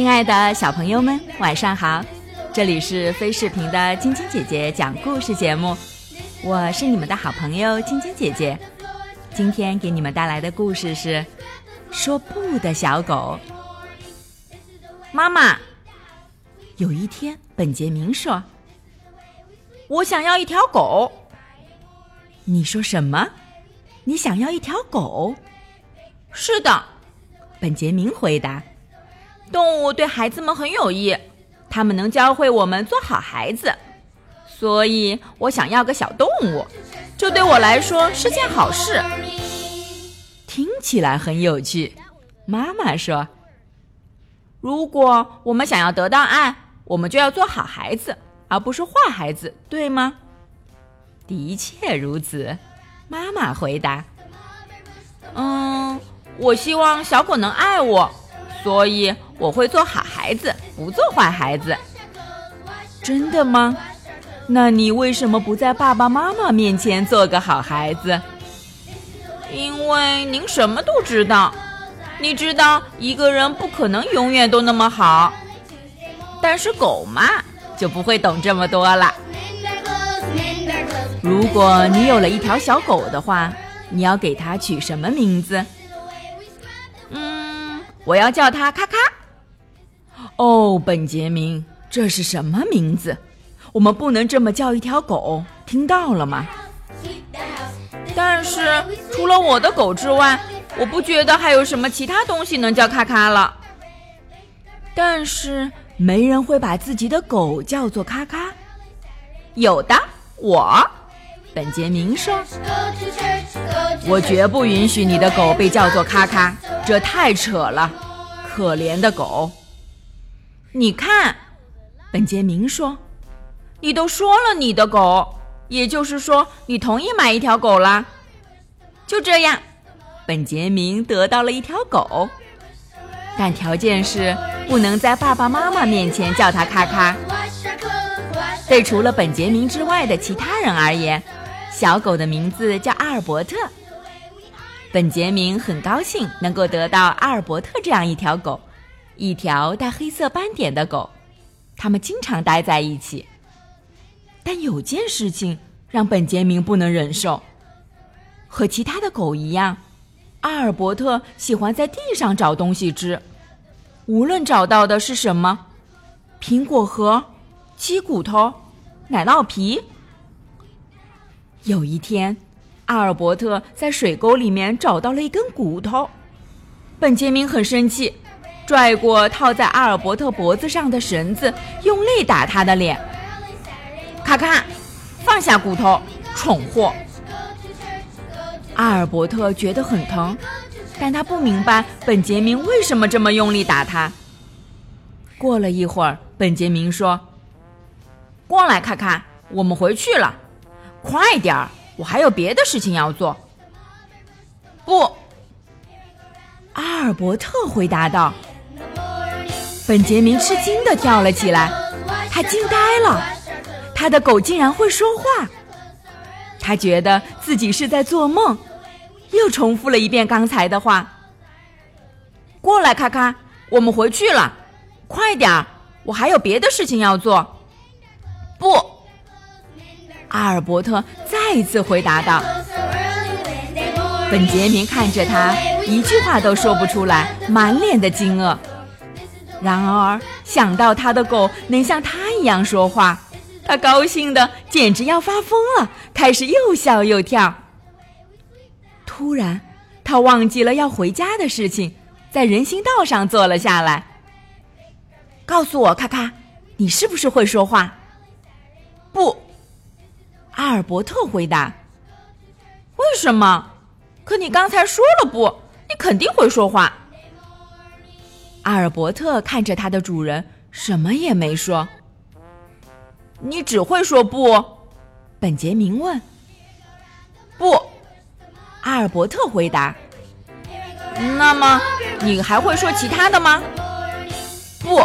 亲爱的小朋友们，晚上好！这里是飞视频的晶晶姐姐讲故事节目，我是你们的好朋友晶晶姐姐。今天给你们带来的故事是《说不的小狗》。妈妈，有一天，本杰明说：“我想要一条狗。”你说什么？你想要一条狗？是的，本杰明回答。动物对孩子们很有益，它们能教会我们做好孩子，所以我想要个小动物，这对我来说是件好事。听起来很有趣，妈妈说：“如果我们想要得到爱，我们就要做好孩子，而不是坏孩子，对吗？”的确如此，妈妈回答：“嗯，我希望小狗能爱我。”所以我会做好孩子，不做坏孩子。真的吗？那你为什么不在爸爸妈妈面前做个好孩子？因为您什么都知道。你知道一个人不可能永远都那么好，但是狗嘛就不会懂这么多了。如果你有了一条小狗的话，你要给它取什么名字？我要叫它咔咔。哦，本杰明，这是什么名字？我们不能这么叫一条狗，听到了吗？但是除了我的狗之外，我不觉得还有什么其他东西能叫咔咔了。但是没人会把自己的狗叫做咔咔。有的，我。本杰明说：“我绝不允许你的狗被叫做咔咔。”这太扯了，可怜的狗！你看，本杰明说：“你都说了你的狗，也就是说，你同意买一条狗啦。”就这样，本杰明得到了一条狗，但条件是不能在爸爸妈妈面前叫它咔咔。对除了本杰明之外的其他人而言，小狗的名字叫阿尔伯特。本杰明很高兴能够得到阿尔伯特这样一条狗，一条带黑色斑点的狗。他们经常待在一起。但有件事情让本杰明不能忍受。和其他的狗一样，阿尔伯特喜欢在地上找东西吃，无论找到的是什么——苹果核、鸡骨头、奶酪皮。有一天。阿尔伯特在水沟里面找到了一根骨头，本杰明很生气，拽过套在阿尔伯特脖子上的绳子，用力打他的脸。咔咔，放下骨头，蠢货！阿尔伯特觉得很疼，但他不明白本杰明为什么这么用力打他。过了一会儿，本杰明说：“过来，咔咔，我们回去了，快点儿。”我还有别的事情要做。不，阿尔伯特回答道。本杰明吃惊的跳了起来，他惊呆了，他的狗竟然会说话。他觉得自己是在做梦，又重复了一遍刚才的话：“过来，咔咔，我们回去了，快点儿，我还有别的事情要做。”不。阿尔伯特再次回答道：“本杰明看着他，一句话都说不出来，满脸的惊愕。然而想到他的狗能像他一样说话，他高兴的简直要发疯了，开始又笑又跳。突然，他忘记了要回家的事情，在人行道上坐了下来。告诉我，咔咔，你是不是会说话？”阿尔伯特回答：“为什么？可你刚才说了不，你肯定会说话。”阿尔伯特看着他的主人，什么也没说。“你只会说不？”本杰明问。“不。”阿尔伯特回答。“那么你还会说其他的吗？”“不。”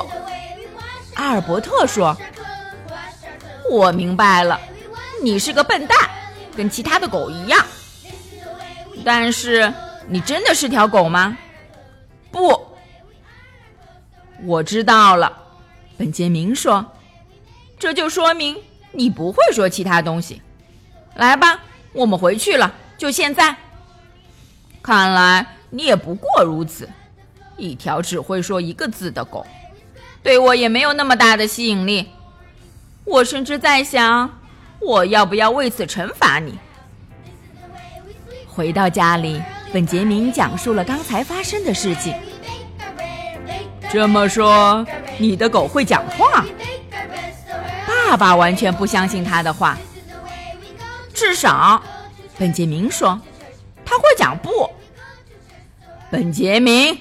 阿尔伯特说。“我明白了。”你是个笨蛋，跟其他的狗一样。但是，你真的是条狗吗？不。我知道了，本杰明说。这就说明你不会说其他东西。来吧，我们回去了，就现在。看来你也不过如此，一条只会说一个字的狗，对我也没有那么大的吸引力。我甚至在想，我要不要为此惩罚你。回到家里，本杰明讲述了刚才发生的事情。这么说，你的狗会讲话？爸爸完全不相信他的话。至少，本杰明说，他会讲不。本杰明，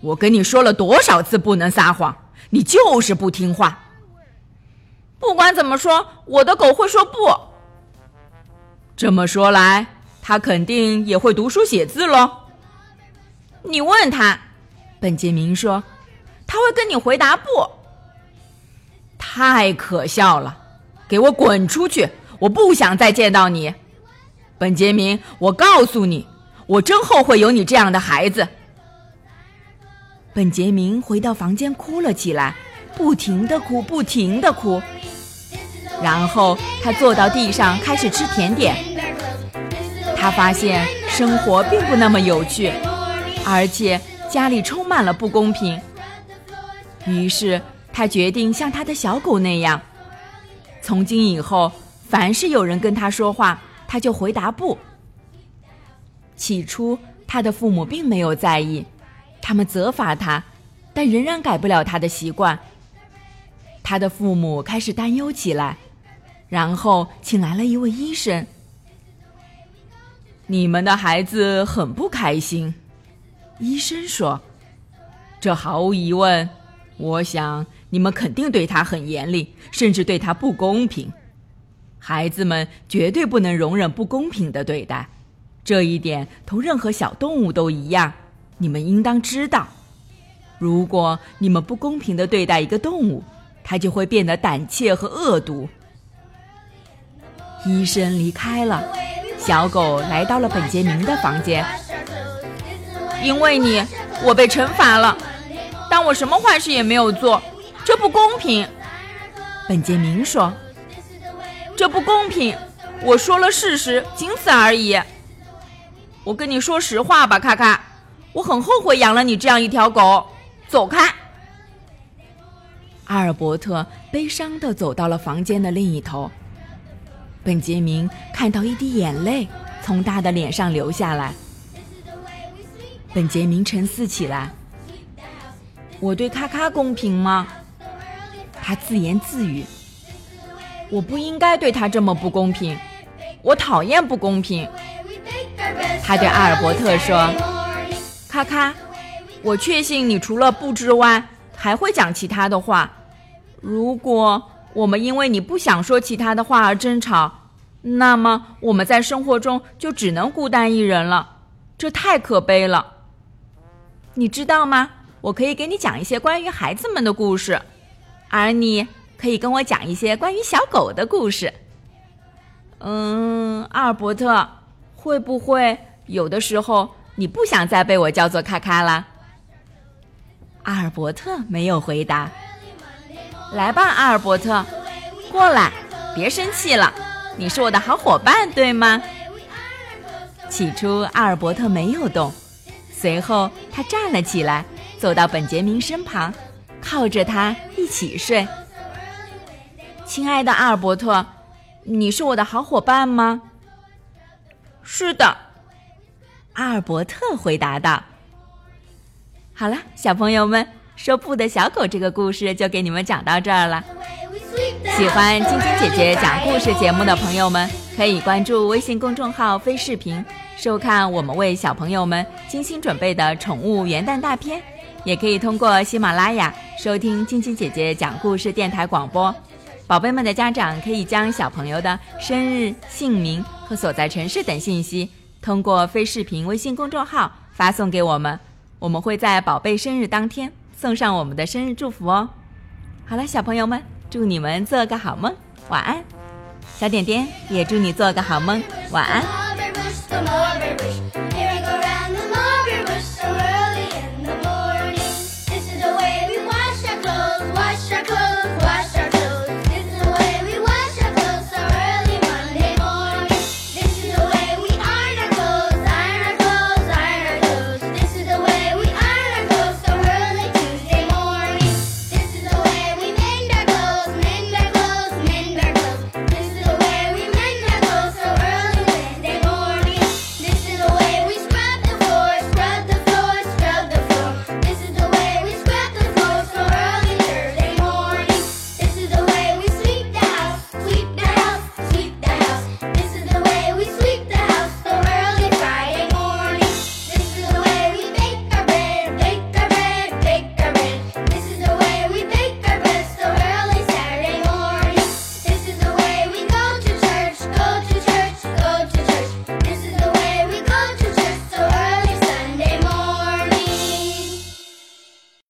我跟你说了多少次不能撒谎，你就是不听话。不管怎么说，我的狗会说不。这么说来，它肯定也会读书写字喽。你问他，本杰明说，他会跟你回答不。太可笑了！给我滚出去！我不想再见到你，本杰明。我告诉你，我真后悔有你这样的孩子。本杰明回到房间哭了起来，不停的哭，不停的哭。然后他坐到地上开始吃甜点。他发现生活并不那么有趣，而且家里充满了不公平。于是。他决定像他的小狗那样，从今以后，凡是有人跟他说话，他就回答不。起初，他的父母并没有在意，他们责罚他，但仍然改不了他的习惯。他的父母开始担忧起来，然后请来了一位医生。你们的孩子很不开心，医生说，这毫无疑问，我想。你们肯定对他很严厉，甚至对他不公平。孩子们绝对不能容忍不公平的对待，这一点同任何小动物都一样。你们应当知道，如果你们不公平的对待一个动物，它就会变得胆怯和恶毒。医生离开了，小狗来到了本杰明的房间。因为你，我被惩罚了，但我什么坏事也没有做。这不公平，本杰明说：“这不公平，我说了事实，仅此而已。我跟你说实话吧，卡卡，我很后悔养了你这样一条狗。走开。”阿尔伯特悲伤地走到了房间的另一头。本杰明看到一滴眼泪从他的脸上流下来。本杰明沉思起来：“我对卡卡公平吗？”他自言自语：“我不应该对他这么不公平，我讨厌不公平。”他对阿尔伯特说：“咔咔，我确信你除了不之外还会讲其他的话。如果我们因为你不想说其他的话而争吵，那么我们在生活中就只能孤单一人了，这太可悲了。你知道吗？我可以给你讲一些关于孩子们的故事。”而你可以跟我讲一些关于小狗的故事。嗯，阿尔伯特，会不会有的时候你不想再被我叫做咔咔了？阿尔伯特没有回答。来吧，阿尔伯特，过来，别生气了，你是我的好伙伴，对吗？起初，阿尔伯特没有动，随后他站了起来，走到本杰明身旁。靠着他一起睡，亲爱的阿尔伯特，你是我的好伙伴吗？是的，阿尔伯特回答道。好了，小朋友们，说不的小狗这个故事就给你们讲到这儿了。喜欢晶晶姐姐讲故事节目的朋友们，可以关注微信公众号“飞视频”，收看我们为小朋友们精心准备的宠物元旦大片。也可以通过喜马拉雅收听晶晶姐姐讲故事电台广播。宝贝们的家长可以将小朋友的生日、姓名和所在城市等信息通过非视频微信公众号发送给我们，我们会在宝贝生日当天送上我们的生日祝福哦。好了，小朋友们，祝你们做个好梦，晚安。小点点也祝你做个好梦，晚安。